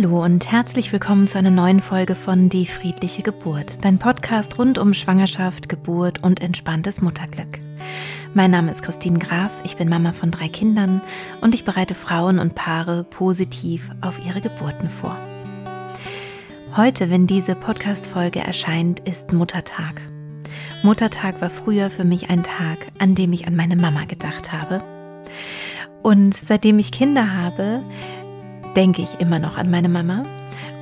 Hallo und herzlich willkommen zu einer neuen Folge von Die friedliche Geburt, dein Podcast rund um Schwangerschaft, Geburt und entspanntes Mutterglück. Mein Name ist Christine Graf, ich bin Mama von drei Kindern und ich bereite Frauen und Paare positiv auf ihre Geburten vor. Heute, wenn diese Podcast-Folge erscheint, ist Muttertag. Muttertag war früher für mich ein Tag, an dem ich an meine Mama gedacht habe. Und seitdem ich Kinder habe, denke ich immer noch an meine Mama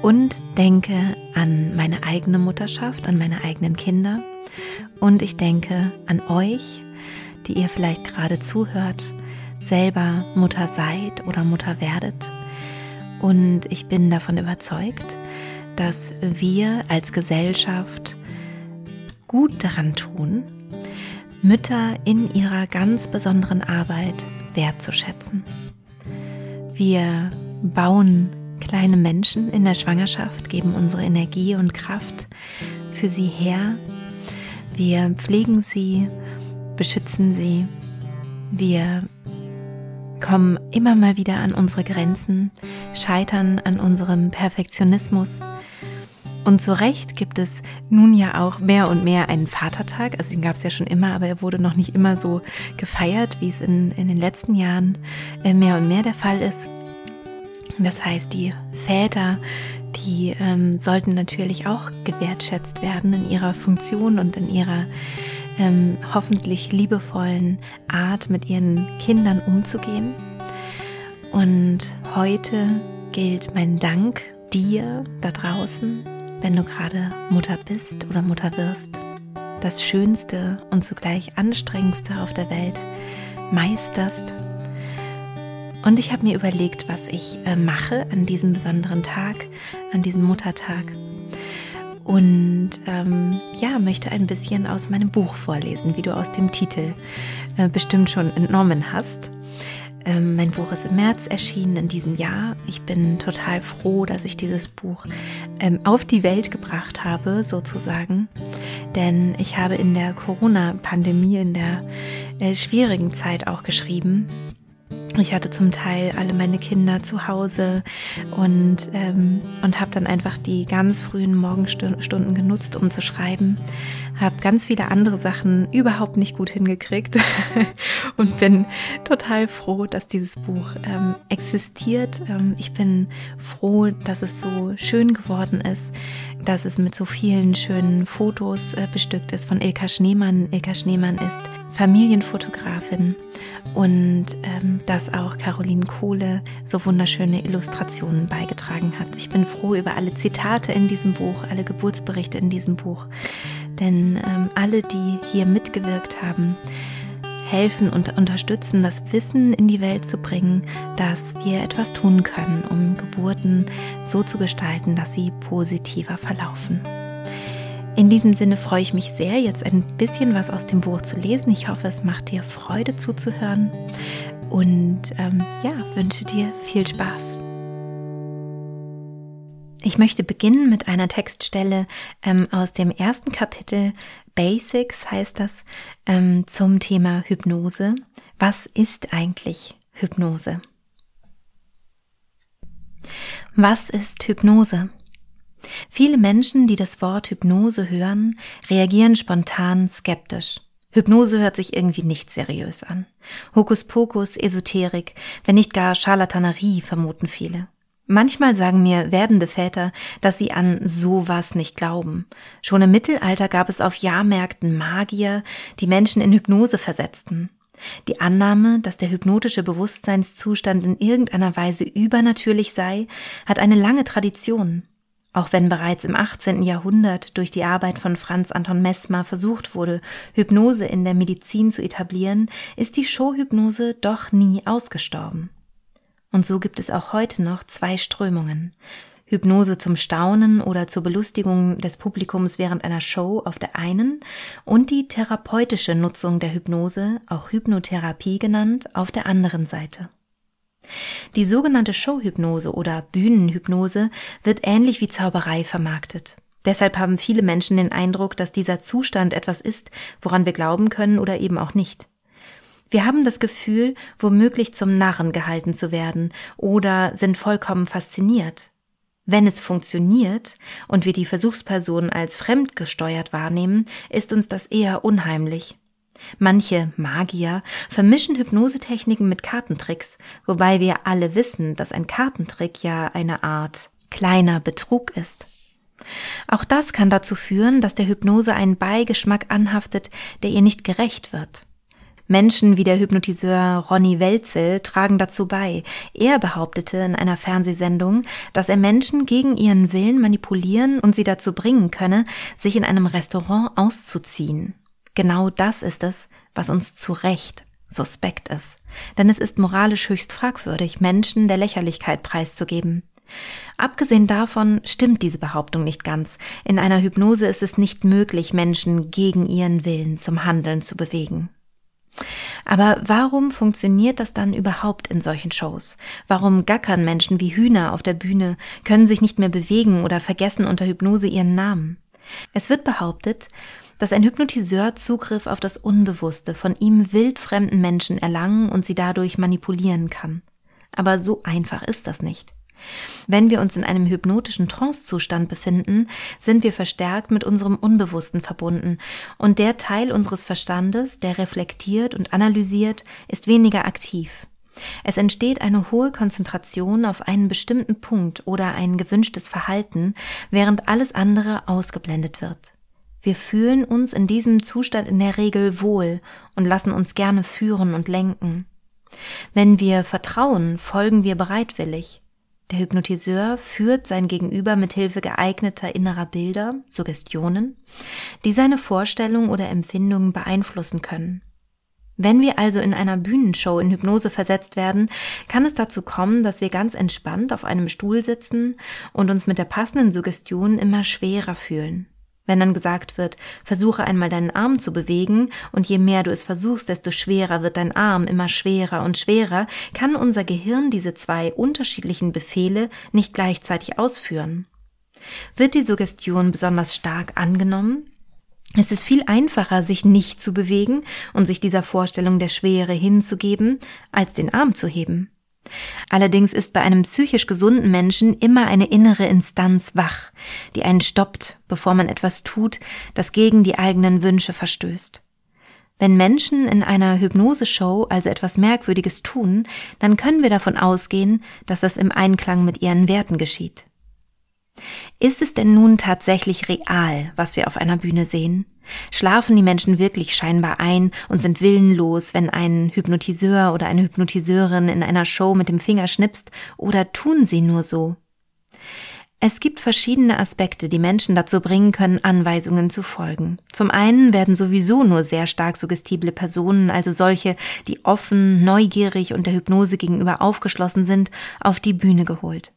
und denke an meine eigene Mutterschaft, an meine eigenen Kinder. Und ich denke an euch, die ihr vielleicht gerade zuhört, selber Mutter seid oder Mutter werdet. Und ich bin davon überzeugt, dass wir als Gesellschaft gut daran tun, Mütter in ihrer ganz besonderen Arbeit wertzuschätzen. Wir bauen kleine Menschen in der Schwangerschaft, geben unsere Energie und Kraft für sie her. Wir pflegen sie, beschützen sie. Wir kommen immer mal wieder an unsere Grenzen, scheitern an unserem Perfektionismus. Und zu Recht gibt es nun ja auch mehr und mehr einen Vatertag. Also den gab es ja schon immer, aber er wurde noch nicht immer so gefeiert, wie es in, in den letzten Jahren äh, mehr und mehr der Fall ist. Das heißt, die Väter, die ähm, sollten natürlich auch gewertschätzt werden in ihrer Funktion und in ihrer ähm, hoffentlich liebevollen Art, mit ihren Kindern umzugehen. Und heute gilt mein Dank dir da draußen, wenn du gerade Mutter bist oder Mutter wirst, das Schönste und zugleich anstrengendste auf der Welt meisterst und ich habe mir überlegt, was ich äh, mache an diesem besonderen Tag, an diesem Muttertag. Und ähm, ja, möchte ein bisschen aus meinem Buch vorlesen, wie du aus dem Titel äh, bestimmt schon entnommen hast. Ähm, mein Buch ist im März erschienen in diesem Jahr. Ich bin total froh, dass ich dieses Buch ähm, auf die Welt gebracht habe, sozusagen. Denn ich habe in der Corona-Pandemie, in der äh, schwierigen Zeit auch geschrieben ich hatte zum Teil alle meine Kinder zu Hause und, ähm, und habe dann einfach die ganz frühen Morgenstunden genutzt, um zu schreiben. Habe ganz viele andere Sachen überhaupt nicht gut hingekriegt und bin total froh, dass dieses Buch ähm, existiert. Ähm, ich bin froh, dass es so schön geworden ist, dass es mit so vielen schönen Fotos äh, bestückt ist von Ilka Schneemann. Ilka Schneemann ist Familienfotografin und ähm, dass auch Caroline Kohle so wunderschöne Illustrationen beigetragen hat. Ich bin froh über alle Zitate in diesem Buch, alle Geburtsberichte in diesem Buch, denn ähm, alle, die hier mitgewirkt haben, helfen und unterstützen, das Wissen in die Welt zu bringen, dass wir etwas tun können, um Geburten so zu gestalten, dass sie positiver verlaufen. In diesem Sinne freue ich mich sehr, jetzt ein bisschen was aus dem Buch zu lesen. Ich hoffe, es macht dir Freude zuzuhören und ähm, ja, wünsche dir viel Spaß. Ich möchte beginnen mit einer Textstelle ähm, aus dem ersten Kapitel Basics heißt das ähm, zum Thema Hypnose. Was ist eigentlich Hypnose? Was ist Hypnose? Viele Menschen, die das Wort Hypnose hören, reagieren spontan skeptisch. Hypnose hört sich irgendwie nicht seriös an. Hokuspokus, Esoterik, wenn nicht gar Scharlatanerie, vermuten viele. Manchmal sagen mir werdende Väter, dass sie an sowas nicht glauben. Schon im Mittelalter gab es auf Jahrmärkten Magier, die Menschen in Hypnose versetzten. Die Annahme, dass der hypnotische Bewusstseinszustand in irgendeiner Weise übernatürlich sei, hat eine lange Tradition. Auch wenn bereits im 18. Jahrhundert durch die Arbeit von Franz Anton Messmer versucht wurde, Hypnose in der Medizin zu etablieren, ist die Showhypnose doch nie ausgestorben. Und so gibt es auch heute noch zwei Strömungen. Hypnose zum Staunen oder zur Belustigung des Publikums während einer Show auf der einen und die therapeutische Nutzung der Hypnose, auch Hypnotherapie genannt, auf der anderen Seite. Die sogenannte Showhypnose oder Bühnenhypnose wird ähnlich wie Zauberei vermarktet. Deshalb haben viele Menschen den Eindruck, dass dieser Zustand etwas ist, woran wir glauben können oder eben auch nicht. Wir haben das Gefühl, womöglich zum Narren gehalten zu werden oder sind vollkommen fasziniert. Wenn es funktioniert und wir die Versuchsperson als fremdgesteuert wahrnehmen, ist uns das eher unheimlich. Manche Magier vermischen Hypnosetechniken mit Kartentricks, wobei wir alle wissen, dass ein Kartentrick ja eine Art kleiner Betrug ist. Auch das kann dazu führen, dass der Hypnose einen Beigeschmack anhaftet, der ihr nicht gerecht wird. Menschen wie der Hypnotiseur Ronny Welzel tragen dazu bei. Er behauptete in einer Fernsehsendung, dass er Menschen gegen ihren Willen manipulieren und sie dazu bringen könne, sich in einem Restaurant auszuziehen. Genau das ist es, was uns zu Recht suspekt ist. Denn es ist moralisch höchst fragwürdig, Menschen der Lächerlichkeit preiszugeben. Abgesehen davon stimmt diese Behauptung nicht ganz. In einer Hypnose ist es nicht möglich, Menschen gegen ihren Willen zum Handeln zu bewegen. Aber warum funktioniert das dann überhaupt in solchen Shows? Warum gackern Menschen wie Hühner auf der Bühne, können sich nicht mehr bewegen oder vergessen unter Hypnose ihren Namen? Es wird behauptet, dass ein Hypnotiseur Zugriff auf das Unbewusste von ihm wildfremden Menschen erlangen und sie dadurch manipulieren kann. Aber so einfach ist das nicht. Wenn wir uns in einem hypnotischen Trancezustand befinden, sind wir verstärkt mit unserem Unbewussten verbunden und der Teil unseres Verstandes, der reflektiert und analysiert, ist weniger aktiv. Es entsteht eine hohe Konzentration auf einen bestimmten Punkt oder ein gewünschtes Verhalten, während alles andere ausgeblendet wird. Wir fühlen uns in diesem Zustand in der Regel wohl und lassen uns gerne führen und lenken. Wenn wir vertrauen, folgen wir bereitwillig. Der Hypnotiseur führt sein Gegenüber mit Hilfe geeigneter innerer Bilder, Suggestionen, die seine Vorstellungen oder Empfindungen beeinflussen können. Wenn wir also in einer Bühnenshow in Hypnose versetzt werden, kann es dazu kommen, dass wir ganz entspannt auf einem Stuhl sitzen und uns mit der passenden Suggestion immer schwerer fühlen. Wenn dann gesagt wird, versuche einmal deinen Arm zu bewegen, und je mehr du es versuchst, desto schwerer wird dein Arm, immer schwerer und schwerer, kann unser Gehirn diese zwei unterschiedlichen Befehle nicht gleichzeitig ausführen. Wird die Suggestion besonders stark angenommen, es ist viel einfacher, sich nicht zu bewegen und sich dieser Vorstellung der Schwere hinzugeben, als den Arm zu heben. Allerdings ist bei einem psychisch gesunden Menschen immer eine innere Instanz wach, die einen stoppt, bevor man etwas tut, das gegen die eigenen Wünsche verstößt. Wenn Menschen in einer Hypnoseshow also etwas Merkwürdiges tun, dann können wir davon ausgehen, dass das im Einklang mit ihren Werten geschieht. Ist es denn nun tatsächlich real, was wir auf einer Bühne sehen? Schlafen die Menschen wirklich scheinbar ein und sind willenlos, wenn ein Hypnotiseur oder eine Hypnotiseurin in einer Show mit dem Finger schnipst, oder tun sie nur so? Es gibt verschiedene Aspekte, die Menschen dazu bringen können, Anweisungen zu folgen. Zum einen werden sowieso nur sehr stark suggestible Personen, also solche, die offen, neugierig und der Hypnose gegenüber aufgeschlossen sind, auf die Bühne geholt.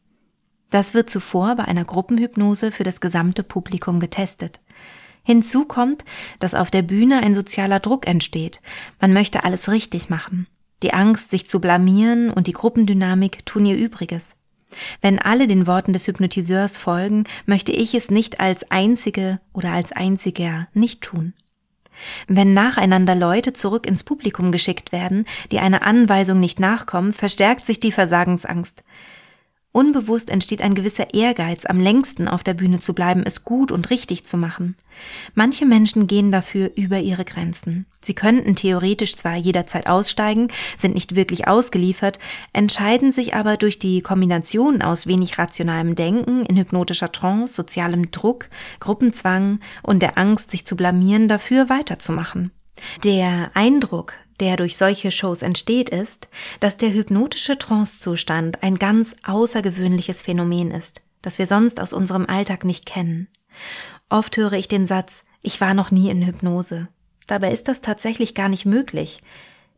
Das wird zuvor bei einer Gruppenhypnose für das gesamte Publikum getestet. Hinzu kommt, dass auf der Bühne ein sozialer Druck entsteht. Man möchte alles richtig machen. Die Angst, sich zu blamieren und die Gruppendynamik tun ihr Übriges. Wenn alle den Worten des Hypnotiseurs folgen, möchte ich es nicht als einzige oder als einziger nicht tun. Wenn nacheinander Leute zurück ins Publikum geschickt werden, die einer Anweisung nicht nachkommen, verstärkt sich die Versagensangst. Unbewusst entsteht ein gewisser Ehrgeiz, am längsten auf der Bühne zu bleiben, es gut und richtig zu machen. Manche Menschen gehen dafür über ihre Grenzen. Sie könnten theoretisch zwar jederzeit aussteigen, sind nicht wirklich ausgeliefert, entscheiden sich aber durch die Kombination aus wenig rationalem Denken, in hypnotischer Trance, sozialem Druck, Gruppenzwang und der Angst, sich zu blamieren, dafür weiterzumachen. Der Eindruck, der durch solche Shows entsteht, ist, dass der hypnotische Trancezustand ein ganz außergewöhnliches Phänomen ist, das wir sonst aus unserem Alltag nicht kennen. Oft höre ich den Satz, ich war noch nie in Hypnose. Dabei ist das tatsächlich gar nicht möglich.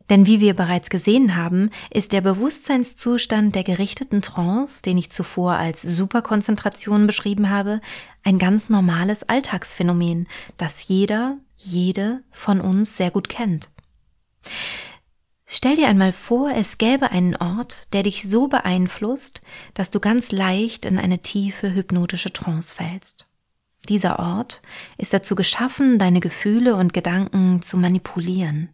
Denn wie wir bereits gesehen haben, ist der Bewusstseinszustand der gerichteten Trance, den ich zuvor als Superkonzentration beschrieben habe, ein ganz normales Alltagsphänomen, das jeder, jede von uns sehr gut kennt. Stell dir einmal vor, es gäbe einen Ort, der dich so beeinflusst, dass du ganz leicht in eine tiefe hypnotische Trance fällst. Dieser Ort ist dazu geschaffen, deine Gefühle und Gedanken zu manipulieren.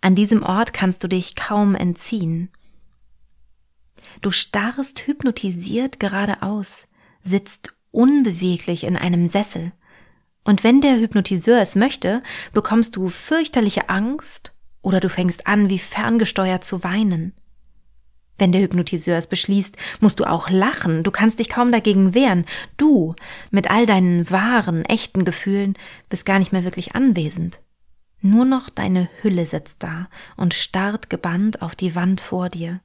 An diesem Ort kannst du dich kaum entziehen. Du starrst hypnotisiert geradeaus sitzt unbeweglich in einem Sessel. Und wenn der Hypnotiseur es möchte, bekommst du fürchterliche Angst oder du fängst an, wie ferngesteuert zu weinen. Wenn der Hypnotiseur es beschließt, musst du auch lachen, du kannst dich kaum dagegen wehren. Du, mit all deinen wahren, echten Gefühlen, bist gar nicht mehr wirklich anwesend. Nur noch deine Hülle sitzt da und starrt gebannt auf die Wand vor dir.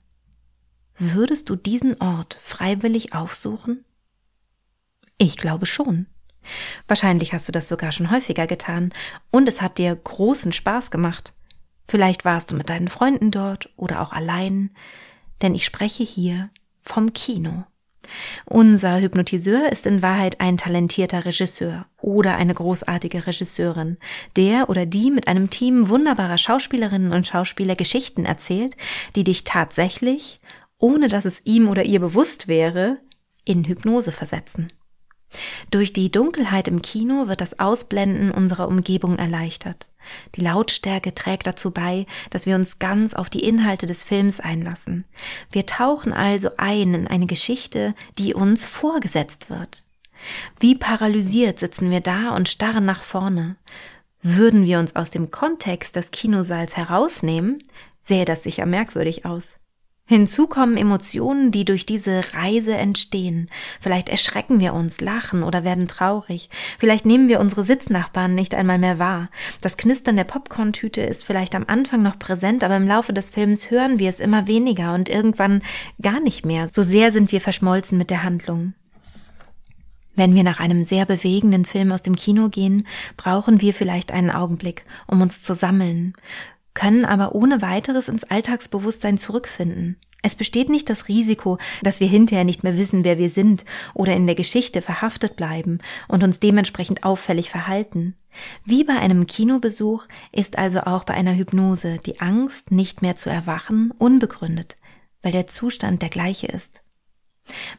Würdest du diesen Ort freiwillig aufsuchen? Ich glaube schon. Wahrscheinlich hast du das sogar schon häufiger getan und es hat dir großen Spaß gemacht. Vielleicht warst du mit deinen Freunden dort oder auch allein, denn ich spreche hier vom Kino. Unser Hypnotiseur ist in Wahrheit ein talentierter Regisseur oder eine großartige Regisseurin, der oder die mit einem Team wunderbarer Schauspielerinnen und Schauspieler Geschichten erzählt, die dich tatsächlich, ohne dass es ihm oder ihr bewusst wäre, in Hypnose versetzen. Durch die Dunkelheit im Kino wird das Ausblenden unserer Umgebung erleichtert. Die Lautstärke trägt dazu bei, dass wir uns ganz auf die Inhalte des Films einlassen. Wir tauchen also ein in eine Geschichte, die uns vorgesetzt wird. Wie paralysiert sitzen wir da und starren nach vorne. Würden wir uns aus dem Kontext des Kinosaals herausnehmen, sähe das sicher merkwürdig aus. Hinzu kommen Emotionen, die durch diese Reise entstehen. Vielleicht erschrecken wir uns, lachen oder werden traurig. Vielleicht nehmen wir unsere Sitznachbarn nicht einmal mehr wahr. Das Knistern der Popcorntüte ist vielleicht am Anfang noch präsent, aber im Laufe des Films hören wir es immer weniger und irgendwann gar nicht mehr. So sehr sind wir verschmolzen mit der Handlung. Wenn wir nach einem sehr bewegenden Film aus dem Kino gehen, brauchen wir vielleicht einen Augenblick, um uns zu sammeln, können aber ohne weiteres ins Alltagsbewusstsein zurückfinden. Es besteht nicht das Risiko, dass wir hinterher nicht mehr wissen, wer wir sind oder in der Geschichte verhaftet bleiben und uns dementsprechend auffällig verhalten. Wie bei einem Kinobesuch ist also auch bei einer Hypnose die Angst, nicht mehr zu erwachen, unbegründet, weil der Zustand der gleiche ist.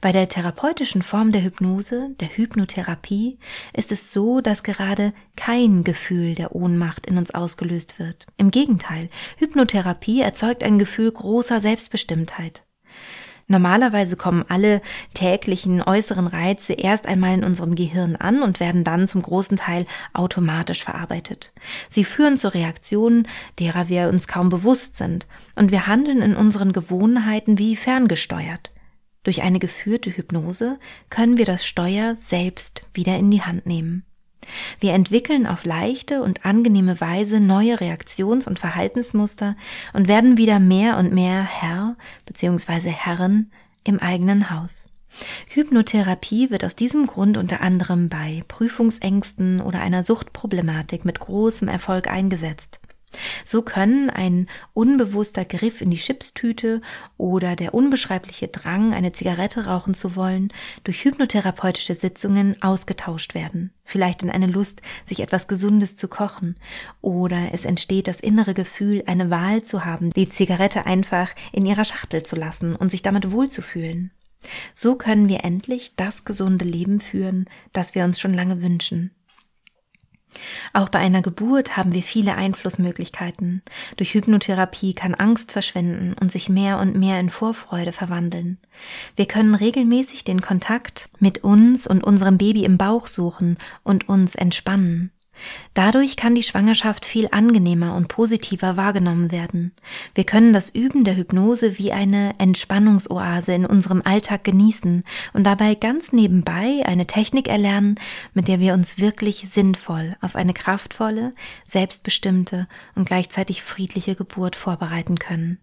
Bei der therapeutischen Form der Hypnose, der Hypnotherapie, ist es so, dass gerade kein Gefühl der Ohnmacht in uns ausgelöst wird. Im Gegenteil, Hypnotherapie erzeugt ein Gefühl großer Selbstbestimmtheit. Normalerweise kommen alle täglichen äußeren Reize erst einmal in unserem Gehirn an und werden dann zum großen Teil automatisch verarbeitet. Sie führen zu Reaktionen, derer wir uns kaum bewusst sind, und wir handeln in unseren Gewohnheiten wie ferngesteuert. Durch eine geführte Hypnose können wir das Steuer selbst wieder in die Hand nehmen. Wir entwickeln auf leichte und angenehme Weise neue Reaktions- und Verhaltensmuster und werden wieder mehr und mehr Herr bzw. Herren im eigenen Haus. Hypnotherapie wird aus diesem Grund unter anderem bei Prüfungsängsten oder einer Suchtproblematik mit großem Erfolg eingesetzt. So können ein unbewusster Griff in die Chipstüte oder der unbeschreibliche Drang, eine Zigarette rauchen zu wollen, durch hypnotherapeutische Sitzungen ausgetauscht werden. Vielleicht in eine Lust, sich etwas Gesundes zu kochen. Oder es entsteht das innere Gefühl, eine Wahl zu haben, die Zigarette einfach in ihrer Schachtel zu lassen und sich damit wohlzufühlen. So können wir endlich das gesunde Leben führen, das wir uns schon lange wünschen. Auch bei einer Geburt haben wir viele Einflussmöglichkeiten. Durch Hypnotherapie kann Angst verschwinden und sich mehr und mehr in Vorfreude verwandeln. Wir können regelmäßig den Kontakt mit uns und unserem Baby im Bauch suchen und uns entspannen. Dadurch kann die Schwangerschaft viel angenehmer und positiver wahrgenommen werden. Wir können das Üben der Hypnose wie eine Entspannungsoase in unserem Alltag genießen und dabei ganz nebenbei eine Technik erlernen, mit der wir uns wirklich sinnvoll auf eine kraftvolle, selbstbestimmte und gleichzeitig friedliche Geburt vorbereiten können.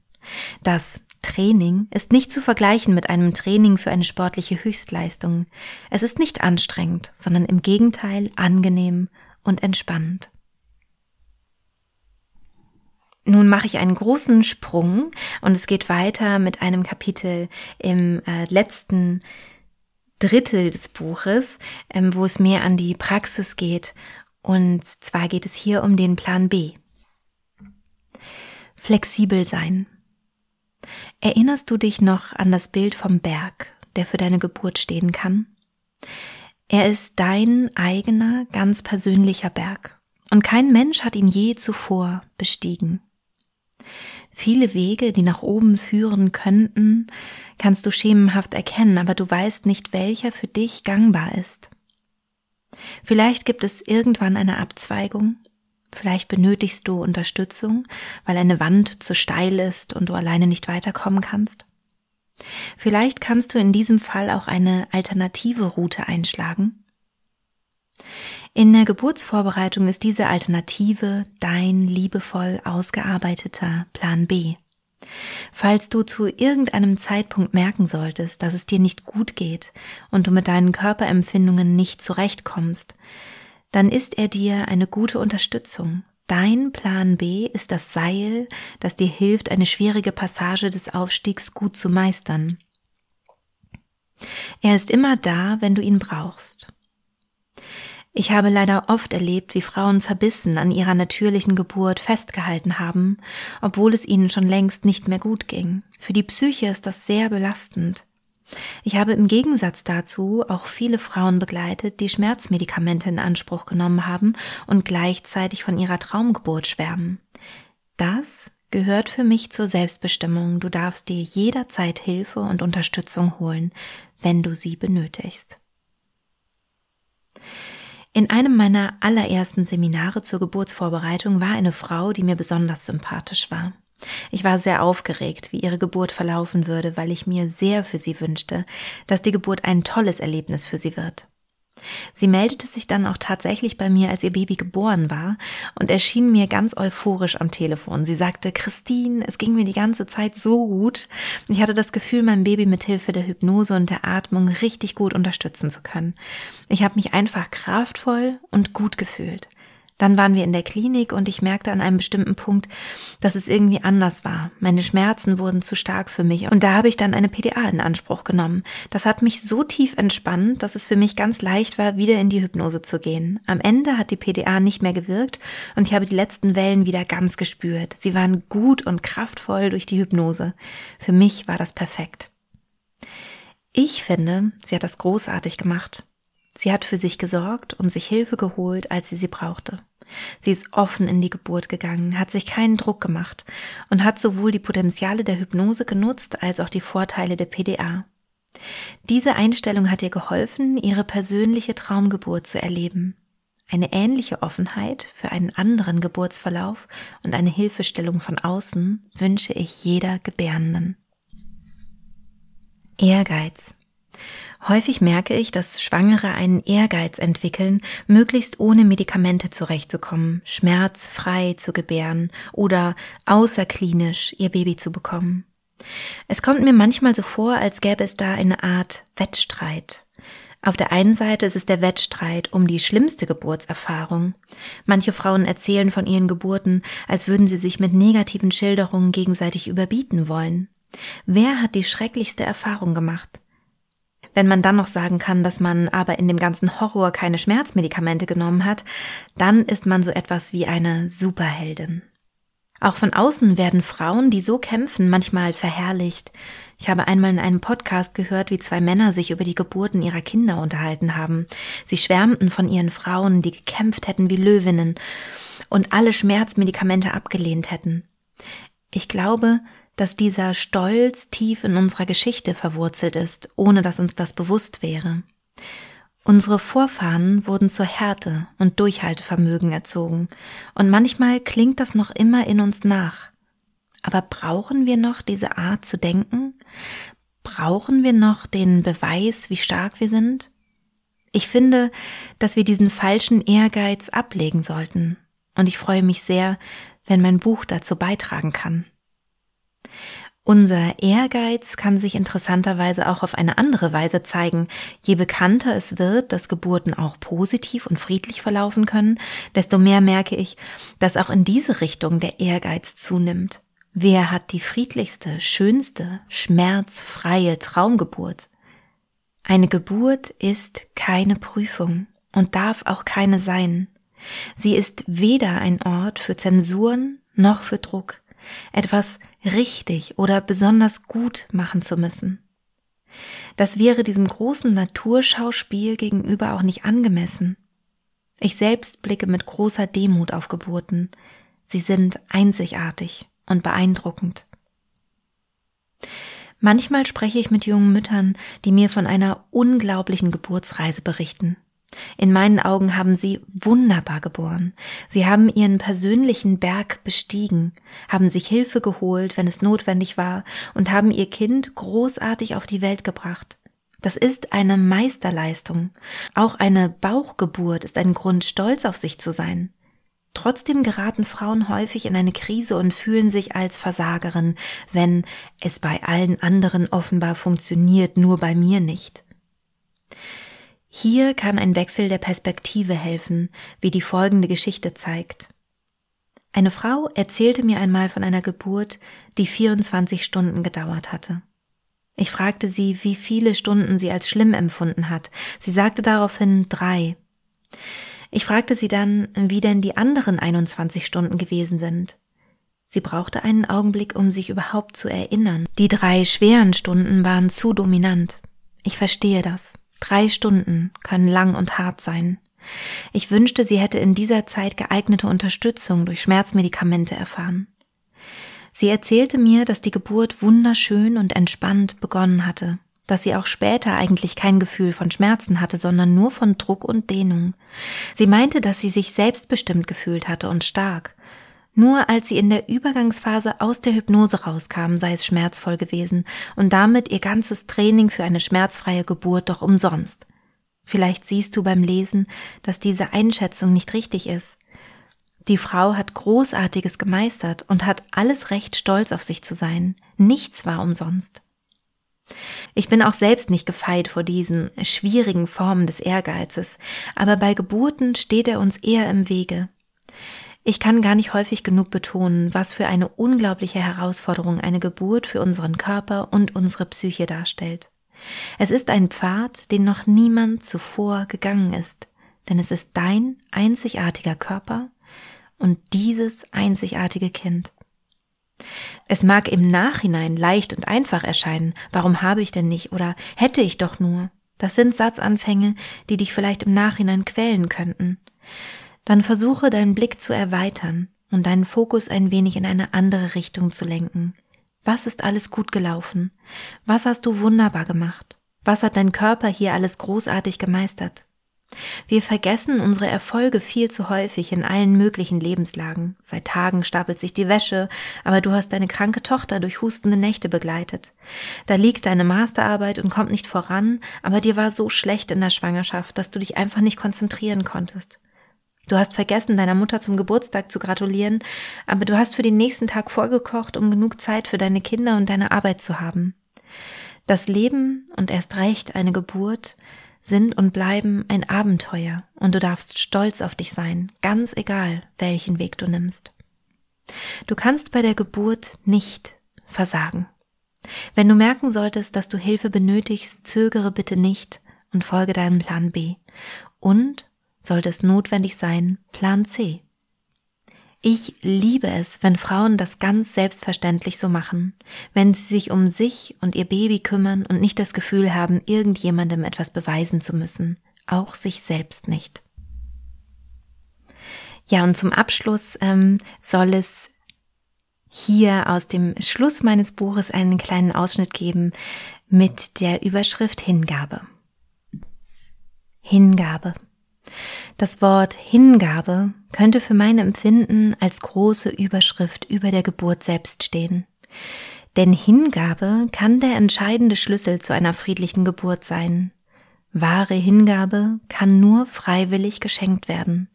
Das Training ist nicht zu vergleichen mit einem Training für eine sportliche Höchstleistung. Es ist nicht anstrengend, sondern im Gegenteil angenehm und entspannt. Nun mache ich einen großen Sprung und es geht weiter mit einem Kapitel im äh, letzten Drittel des Buches, ähm, wo es mehr an die Praxis geht. Und zwar geht es hier um den Plan B. Flexibel sein. Erinnerst du dich noch an das Bild vom Berg, der für deine Geburt stehen kann? Er ist dein eigener, ganz persönlicher Berg. Und kein Mensch hat ihn je zuvor bestiegen. Viele Wege, die nach oben führen könnten, kannst du schemenhaft erkennen, aber du weißt nicht, welcher für dich gangbar ist. Vielleicht gibt es irgendwann eine Abzweigung, vielleicht benötigst du Unterstützung, weil eine Wand zu steil ist und du alleine nicht weiterkommen kannst. Vielleicht kannst du in diesem Fall auch eine alternative Route einschlagen. In der Geburtsvorbereitung ist diese Alternative dein liebevoll ausgearbeiteter Plan B. Falls du zu irgendeinem Zeitpunkt merken solltest, dass es dir nicht gut geht und du mit deinen Körperempfindungen nicht zurechtkommst, dann ist er dir eine gute Unterstützung. Dein Plan B ist das Seil, das dir hilft, eine schwierige Passage des Aufstiegs gut zu meistern. Er ist immer da, wenn du ihn brauchst. Ich habe leider oft erlebt, wie Frauen verbissen an ihrer natürlichen Geburt festgehalten haben, obwohl es ihnen schon längst nicht mehr gut ging. Für die Psyche ist das sehr belastend. Ich habe im Gegensatz dazu auch viele Frauen begleitet, die Schmerzmedikamente in Anspruch genommen haben und gleichzeitig von ihrer Traumgeburt schwärmen. Das gehört für mich zur Selbstbestimmung. Du darfst dir jederzeit Hilfe und Unterstützung holen, wenn du sie benötigst. In einem meiner allerersten Seminare zur Geburtsvorbereitung war eine Frau, die mir besonders sympathisch war. Ich war sehr aufgeregt, wie ihre Geburt verlaufen würde, weil ich mir sehr für sie wünschte, dass die Geburt ein tolles Erlebnis für sie wird. Sie meldete sich dann auch tatsächlich bei mir, als ihr Baby geboren war und erschien mir ganz euphorisch am Telefon. Sie sagte, Christine, es ging mir die ganze Zeit so gut. Ich hatte das Gefühl, mein Baby mit Hilfe der Hypnose und der Atmung richtig gut unterstützen zu können. Ich habe mich einfach kraftvoll und gut gefühlt. Dann waren wir in der Klinik und ich merkte an einem bestimmten Punkt, dass es irgendwie anders war. Meine Schmerzen wurden zu stark für mich und da habe ich dann eine PDA in Anspruch genommen. Das hat mich so tief entspannt, dass es für mich ganz leicht war, wieder in die Hypnose zu gehen. Am Ende hat die PDA nicht mehr gewirkt und ich habe die letzten Wellen wieder ganz gespürt. Sie waren gut und kraftvoll durch die Hypnose. Für mich war das perfekt. Ich finde, sie hat das großartig gemacht. Sie hat für sich gesorgt und sich Hilfe geholt, als sie sie brauchte. Sie ist offen in die Geburt gegangen, hat sich keinen Druck gemacht und hat sowohl die Potenziale der Hypnose genutzt als auch die Vorteile der PDA. Diese Einstellung hat ihr geholfen, ihre persönliche Traumgeburt zu erleben. Eine ähnliche Offenheit für einen anderen Geburtsverlauf und eine Hilfestellung von außen wünsche ich jeder Gebärenden. Ehrgeiz. Häufig merke ich, dass Schwangere einen Ehrgeiz entwickeln, möglichst ohne Medikamente zurechtzukommen, schmerzfrei zu gebären oder außerklinisch ihr Baby zu bekommen. Es kommt mir manchmal so vor, als gäbe es da eine Art Wettstreit. Auf der einen Seite ist es der Wettstreit um die schlimmste Geburtserfahrung. Manche Frauen erzählen von ihren Geburten, als würden sie sich mit negativen Schilderungen gegenseitig überbieten wollen. Wer hat die schrecklichste Erfahrung gemacht? Wenn man dann noch sagen kann, dass man aber in dem ganzen Horror keine Schmerzmedikamente genommen hat, dann ist man so etwas wie eine Superheldin. Auch von außen werden Frauen, die so kämpfen, manchmal verherrlicht. Ich habe einmal in einem Podcast gehört, wie zwei Männer sich über die Geburten ihrer Kinder unterhalten haben. Sie schwärmten von ihren Frauen, die gekämpft hätten wie Löwinnen und alle Schmerzmedikamente abgelehnt hätten. Ich glaube, dass dieser Stolz tief in unserer Geschichte verwurzelt ist, ohne dass uns das bewusst wäre. Unsere Vorfahren wurden zur Härte und Durchhaltevermögen erzogen, und manchmal klingt das noch immer in uns nach. Aber brauchen wir noch diese Art zu denken? Brauchen wir noch den Beweis, wie stark wir sind? Ich finde, dass wir diesen falschen Ehrgeiz ablegen sollten, und ich freue mich sehr, wenn mein Buch dazu beitragen kann. Unser Ehrgeiz kann sich interessanterweise auch auf eine andere Weise zeigen. Je bekannter es wird, dass Geburten auch positiv und friedlich verlaufen können, desto mehr merke ich, dass auch in diese Richtung der Ehrgeiz zunimmt. Wer hat die friedlichste, schönste, schmerzfreie Traumgeburt? Eine Geburt ist keine Prüfung und darf auch keine sein. Sie ist weder ein Ort für Zensuren noch für Druck, etwas richtig oder besonders gut machen zu müssen. Das wäre diesem großen Naturschauspiel gegenüber auch nicht angemessen. Ich selbst blicke mit großer Demut auf Geburten. Sie sind einzigartig und beeindruckend. Manchmal spreche ich mit jungen Müttern, die mir von einer unglaublichen Geburtsreise berichten. In meinen Augen haben sie wunderbar geboren. Sie haben ihren persönlichen Berg bestiegen, haben sich Hilfe geholt, wenn es notwendig war, und haben ihr Kind großartig auf die Welt gebracht. Das ist eine Meisterleistung. Auch eine Bauchgeburt ist ein Grund, stolz auf sich zu sein. Trotzdem geraten Frauen häufig in eine Krise und fühlen sich als Versagerin, wenn es bei allen anderen offenbar funktioniert, nur bei mir nicht. Hier kann ein Wechsel der Perspektive helfen, wie die folgende Geschichte zeigt. Eine Frau erzählte mir einmal von einer Geburt, die 24 Stunden gedauert hatte. Ich fragte sie, wie viele Stunden sie als schlimm empfunden hat. Sie sagte daraufhin drei. Ich fragte sie dann, wie denn die anderen 21 Stunden gewesen sind. Sie brauchte einen Augenblick, um sich überhaupt zu erinnern. Die drei schweren Stunden waren zu dominant. Ich verstehe das. Drei Stunden können lang und hart sein. Ich wünschte, sie hätte in dieser Zeit geeignete Unterstützung durch Schmerzmedikamente erfahren. Sie erzählte mir, dass die Geburt wunderschön und entspannt begonnen hatte dass sie auch später eigentlich kein Gefühl von Schmerzen hatte, sondern nur von Druck und Dehnung. Sie meinte, dass sie sich selbstbestimmt gefühlt hatte und stark. Nur als sie in der Übergangsphase aus der Hypnose rauskam, sei es schmerzvoll gewesen und damit ihr ganzes Training für eine schmerzfreie Geburt doch umsonst. Vielleicht siehst du beim Lesen, dass diese Einschätzung nicht richtig ist. Die Frau hat Großartiges gemeistert und hat alles Recht, stolz auf sich zu sein. Nichts war umsonst. Ich bin auch selbst nicht gefeit vor diesen schwierigen Formen des Ehrgeizes, aber bei Geburten steht er uns eher im Wege. Ich kann gar nicht häufig genug betonen, was für eine unglaubliche Herausforderung eine Geburt für unseren Körper und unsere Psyche darstellt. Es ist ein Pfad, den noch niemand zuvor gegangen ist, denn es ist dein einzigartiger Körper und dieses einzigartige Kind. Es mag im Nachhinein leicht und einfach erscheinen, warum habe ich denn nicht oder hätte ich doch nur. Das sind Satzanfänge, die dich vielleicht im Nachhinein quälen könnten. Dann versuche deinen Blick zu erweitern und deinen Fokus ein wenig in eine andere Richtung zu lenken. Was ist alles gut gelaufen? Was hast du wunderbar gemacht? Was hat dein Körper hier alles großartig gemeistert? Wir vergessen unsere Erfolge viel zu häufig in allen möglichen Lebenslagen. Seit Tagen stapelt sich die Wäsche, aber du hast deine kranke Tochter durch hustende Nächte begleitet. Da liegt deine Masterarbeit und kommt nicht voran, aber dir war so schlecht in der Schwangerschaft, dass du dich einfach nicht konzentrieren konntest. Du hast vergessen, deiner Mutter zum Geburtstag zu gratulieren, aber du hast für den nächsten Tag vorgekocht, um genug Zeit für deine Kinder und deine Arbeit zu haben. Das Leben und erst recht eine Geburt sind und bleiben ein Abenteuer und du darfst stolz auf dich sein, ganz egal, welchen Weg du nimmst. Du kannst bei der Geburt nicht versagen. Wenn du merken solltest, dass du Hilfe benötigst, zögere bitte nicht und folge deinem Plan B. Und, sollte es notwendig sein, Plan C. Ich liebe es, wenn Frauen das ganz selbstverständlich so machen, wenn sie sich um sich und ihr Baby kümmern und nicht das Gefühl haben, irgendjemandem etwas beweisen zu müssen, auch sich selbst nicht. Ja, und zum Abschluss ähm, soll es hier aus dem Schluss meines Buches einen kleinen Ausschnitt geben mit der Überschrift Hingabe. Hingabe. Das Wort Hingabe könnte für mein Empfinden als große Überschrift über der Geburt selbst stehen. Denn Hingabe kann der entscheidende Schlüssel zu einer friedlichen Geburt sein. Wahre Hingabe kann nur freiwillig geschenkt werden.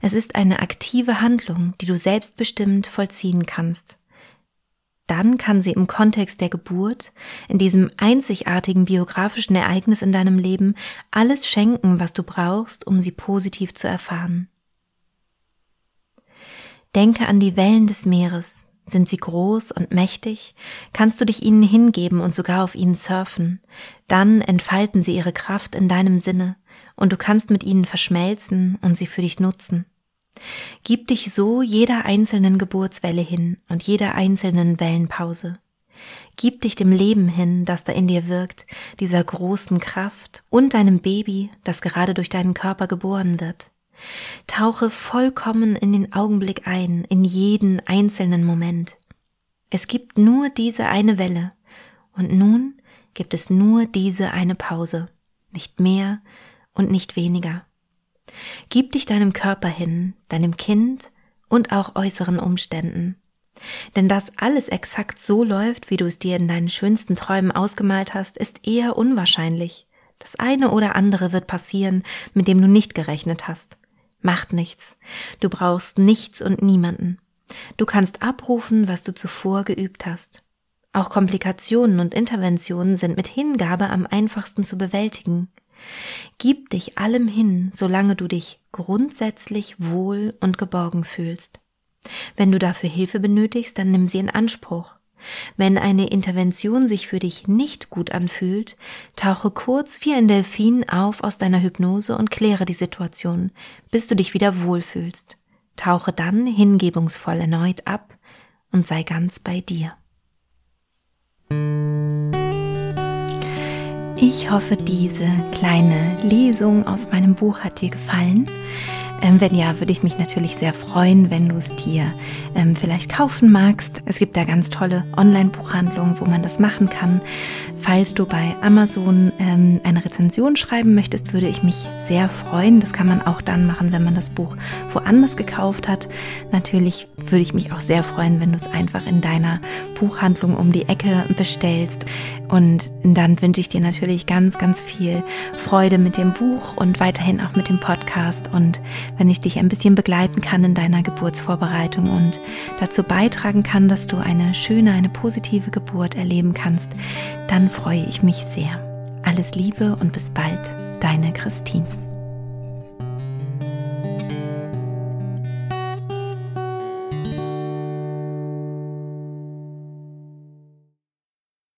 Es ist eine aktive Handlung, die du selbstbestimmt vollziehen kannst dann kann sie im Kontext der Geburt, in diesem einzigartigen biografischen Ereignis in deinem Leben, alles schenken, was du brauchst, um sie positiv zu erfahren. Denke an die Wellen des Meeres. Sind sie groß und mächtig? Kannst du dich ihnen hingeben und sogar auf ihnen surfen? Dann entfalten sie ihre Kraft in deinem Sinne und du kannst mit ihnen verschmelzen und sie für dich nutzen. Gib dich so jeder einzelnen Geburtswelle hin und jeder einzelnen Wellenpause. Gib dich dem Leben hin, das da in dir wirkt, dieser großen Kraft und deinem Baby, das gerade durch deinen Körper geboren wird. Tauche vollkommen in den Augenblick ein, in jeden einzelnen Moment. Es gibt nur diese eine Welle und nun gibt es nur diese eine Pause, nicht mehr und nicht weniger. Gib dich deinem Körper hin, deinem Kind und auch äußeren Umständen. Denn dass alles exakt so läuft, wie du es dir in deinen schönsten Träumen ausgemalt hast, ist eher unwahrscheinlich. Das eine oder andere wird passieren, mit dem du nicht gerechnet hast. Macht nichts. Du brauchst nichts und niemanden. Du kannst abrufen, was du zuvor geübt hast. Auch Komplikationen und Interventionen sind mit Hingabe am einfachsten zu bewältigen. Gib dich allem hin, solange du dich grundsätzlich wohl und geborgen fühlst. Wenn du dafür Hilfe benötigst, dann nimm sie in Anspruch. Wenn eine Intervention sich für dich nicht gut anfühlt, tauche kurz wie ein Delfin auf aus deiner Hypnose und kläre die Situation, bis du dich wieder wohlfühlst. Tauche dann hingebungsvoll erneut ab und sei ganz bei dir. Ich hoffe, diese kleine Lesung aus meinem Buch hat dir gefallen. Ähm, wenn ja, würde ich mich natürlich sehr freuen, wenn du es dir ähm, vielleicht kaufen magst. Es gibt da ganz tolle Online-Buchhandlungen, wo man das machen kann. Falls du bei Amazon ähm, eine Rezension schreiben möchtest, würde ich mich sehr freuen. Das kann man auch dann machen, wenn man das Buch woanders gekauft hat. Natürlich würde ich mich auch sehr freuen, wenn du es einfach in deiner Buchhandlung um die Ecke bestellst. Und dann wünsche ich dir natürlich ganz, ganz viel Freude mit dem Buch und weiterhin auch mit dem Podcast. Und wenn ich dich ein bisschen begleiten kann in deiner Geburtsvorbereitung und dazu beitragen kann, dass du eine schöne, eine positive Geburt erleben kannst, dann freue ich mich sehr. Alles Liebe und bis bald, deine Christine.